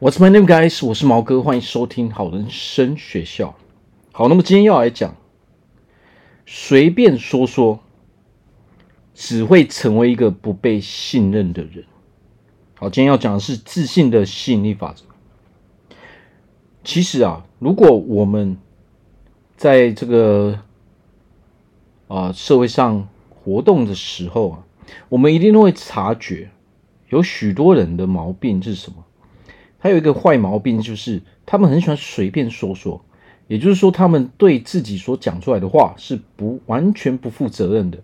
What's my name, guys？我是毛哥，欢迎收听好人生学校。好，那么今天要来讲，随便说说，只会成为一个不被信任的人。好，今天要讲的是自信的吸引力法则。其实啊，如果我们在这个啊社会上活动的时候啊，我们一定会察觉，有许多人的毛病是什么？他有一个坏毛病，就是他们很喜欢随便说说，也就是说，他们对自己所讲出来的话是不完全不负责任的。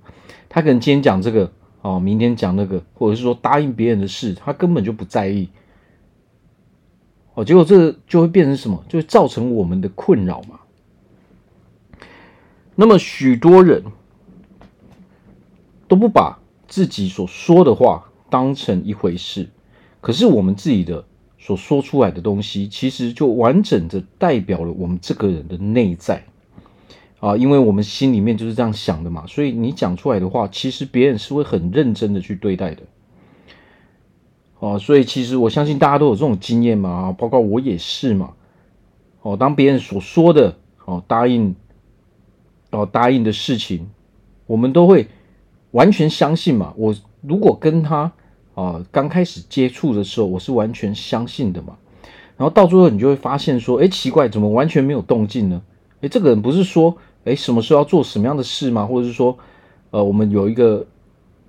他可能今天讲这个，哦，明天讲那个，或者是说答应别人的事，他根本就不在意。哦，结果这就会变成什么？就会造成我们的困扰嘛。那么许多人都不把自己所说的话当成一回事，可是我们自己的。所说出来的东西，其实就完整的代表了我们这个人的内在啊，因为我们心里面就是这样想的嘛，所以你讲出来的话，其实别人是会很认真的去对待的。哦，所以其实我相信大家都有这种经验嘛，包括我也是嘛。哦，当别人所说的哦答应哦答应的事情，我们都会完全相信嘛。我如果跟他。啊，刚开始接触的时候，我是完全相信的嘛。然后到最后，你就会发现说，哎，奇怪，怎么完全没有动静呢？哎，这个人不是说，哎，什么时候要做什么样的事吗？或者是说，呃，我们有一个，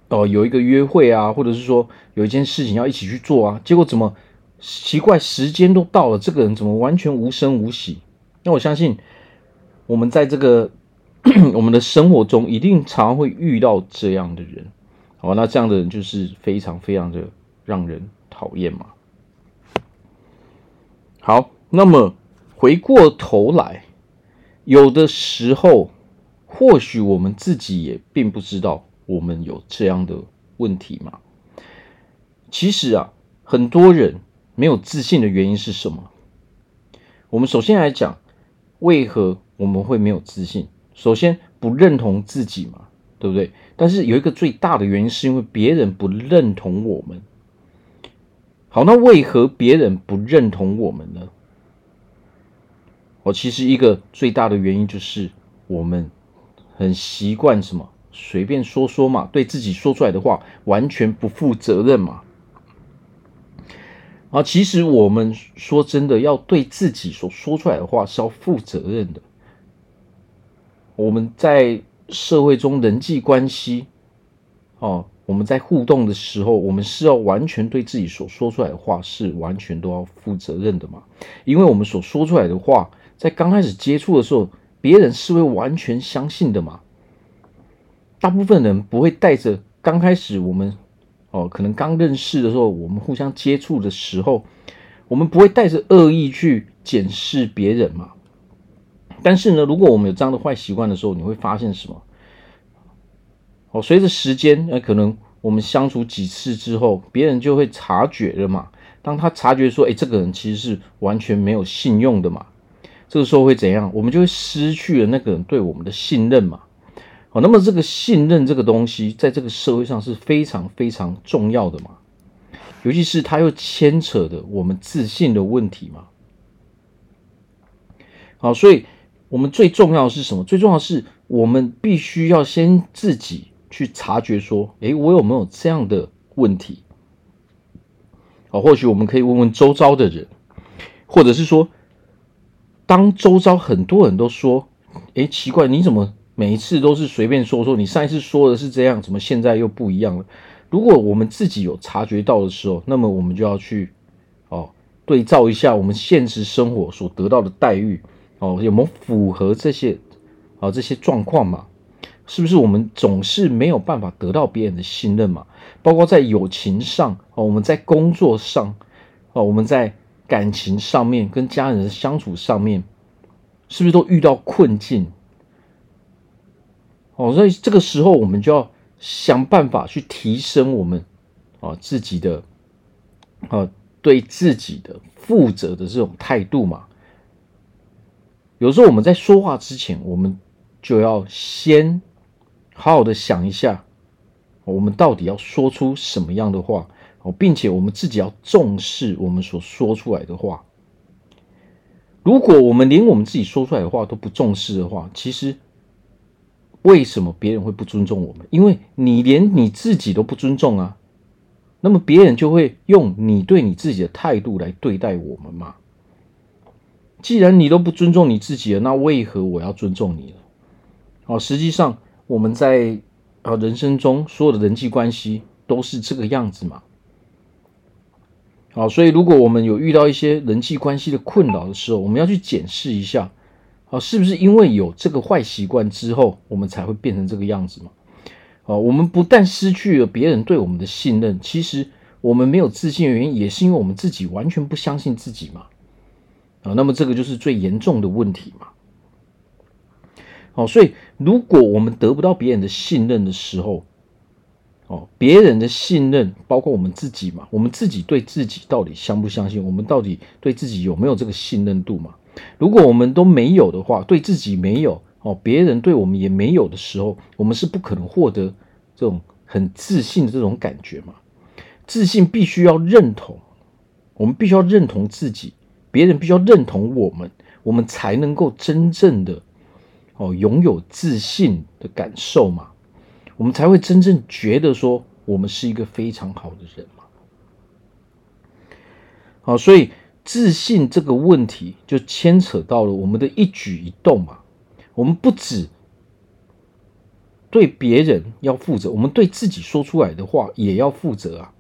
呃，有一个约会啊，或者是说有一件事情要一起去做啊。结果怎么奇怪，时间都到了，这个人怎么完全无声无息？那我相信，我们在这个 我们的生活中，一定常常会遇到这样的人。哦，那这样的人就是非常非常的让人讨厌嘛。好，那么回过头来，有的时候或许我们自己也并不知道我们有这样的问题嘛。其实啊，很多人没有自信的原因是什么？我们首先来讲，为何我们会没有自信？首先不认同自己嘛。对不对？但是有一个最大的原因，是因为别人不认同我们。好，那为何别人不认同我们呢？我其实一个最大的原因就是我们很习惯什么，随便说说嘛，对自己说出来的话完全不负责任嘛。啊，其实我们说真的，要对自己所说出来的话是要负责任的。我们在。社会中人际关系，哦，我们在互动的时候，我们是要完全对自己所说出来的话是完全都要负责任的嘛？因为我们所说出来的话，在刚开始接触的时候，别人是会完全相信的嘛？大部分人不会带着刚开始我们哦，可能刚认识的时候，我们互相接触的时候，我们不会带着恶意去检视别人嘛？但是呢，如果我们有这样的坏习惯的时候，你会发现什么？哦，随着时间，呃，可能我们相处几次之后，别人就会察觉了嘛。当他察觉说，哎，这个人其实是完全没有信用的嘛，这个时候会怎样？我们就会失去了那个人对我们的信任嘛。哦，那么这个信任这个东西，在这个社会上是非常非常重要的嘛，尤其是它又牵扯的我们自信的问题嘛。好，所以。我们最重要的是什么？最重要的是我们必须要先自己去察觉，说，诶，我有没有这样的问题？好，或许我们可以问问周遭的人，或者是说，当周遭很多人都说，诶，奇怪，你怎么每一次都是随便说说？你上一次说的是这样，怎么现在又不一样了？如果我们自己有察觉到的时候，那么我们就要去哦，对照一下我们现实生活所得到的待遇。哦，有没有符合这些啊这些状况嘛？是不是我们总是没有办法得到别人的信任嘛？包括在友情上哦，我们在工作上哦，我们在感情上面跟家人相处上面，是不是都遇到困境？哦，所以这个时候我们就要想办法去提升我们啊自己的啊对自己的负责的这种态度嘛。有时候我们在说话之前，我们就要先好好的想一下，我们到底要说出什么样的话，哦，并且我们自己要重视我们所说出来的话。如果我们连我们自己说出来的话都不重视的话，其实为什么别人会不尊重我们？因为你连你自己都不尊重啊，那么别人就会用你对你自己的态度来对待我们嘛。既然你都不尊重你自己了，那为何我要尊重你了？哦，实际上我们在啊人生中所有的人际关系都是这个样子嘛。好，所以如果我们有遇到一些人际关系的困扰的时候，我们要去检视一下，啊，是不是因为有这个坏习惯之后，我们才会变成这个样子嘛？啊，我们不但失去了别人对我们的信任，其实我们没有自信的原因，也是因为我们自己完全不相信自己嘛。啊，那么这个就是最严重的问题嘛。好，所以如果我们得不到别人的信任的时候，哦，别人的信任包括我们自己嘛？我们自己对自己到底相不相信？我们到底对自己有没有这个信任度嘛？如果我们都没有的话，对自己没有哦，别人对我们也没有的时候，我们是不可能获得这种很自信的这种感觉嘛。自信必须要认同，我们必须要认同自己，别人必须要认同我们，我们才能够真正的哦拥有自信的感受嘛。我们才会真正觉得说我们是一个非常好的人嘛。好，所以自信这个问题就牵扯到了我们的一举一动嘛。我们不止对别人要负责，我们对自己说出来的话也要负责啊。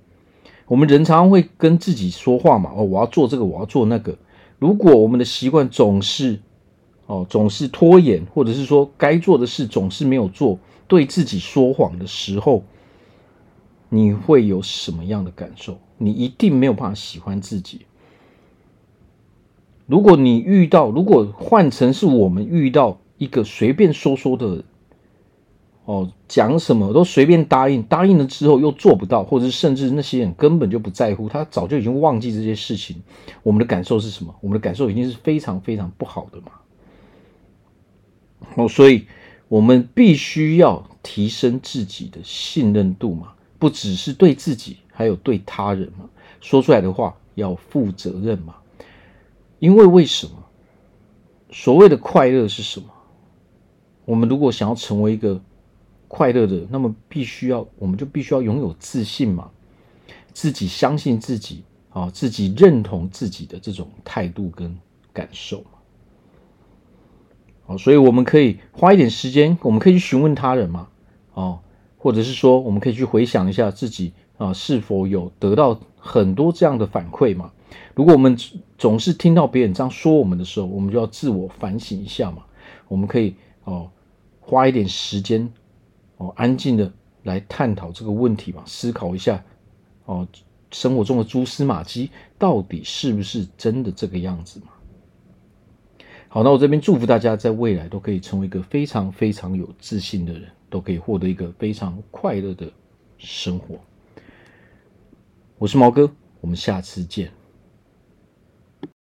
我们人常常会跟自己说话嘛，哦，我要做这个，我要做那个。如果我们的习惯总是哦，总是拖延，或者是说该做的事总是没有做。对自己说谎的时候，你会有什么样的感受？你一定没有办法喜欢自己。如果你遇到，如果换成是我们遇到一个随便说说的，哦，讲什么都随便答应，答应了之后又做不到，或者是甚至那些人根本就不在乎，他早就已经忘记这些事情，我们的感受是什么？我们的感受一定是非常非常不好的嘛。哦，所以。我们必须要提升自己的信任度嘛，不只是对自己，还有对他人嘛。说出来的话要负责任嘛。因为为什么？所谓的快乐是什么？我们如果想要成为一个快乐的，那么必须要，我们就必须要拥有自信嘛，自己相信自己啊，自己认同自己的这种态度跟感受。哦，所以我们可以花一点时间，我们可以去询问他人嘛，哦，或者是说，我们可以去回想一下自己啊，是否有得到很多这样的反馈嘛？如果我们总是听到别人这样说我们的时候，我们就要自我反省一下嘛。我们可以哦，花一点时间哦，安静的来探讨这个问题嘛，思考一下哦，生活中的蛛丝马迹到底是不是真的这个样子嘛？好，那我这边祝福大家在未来都可以成为一个非常非常有自信的人，都可以获得一个非常快乐的生活。我是毛哥，我们下次见。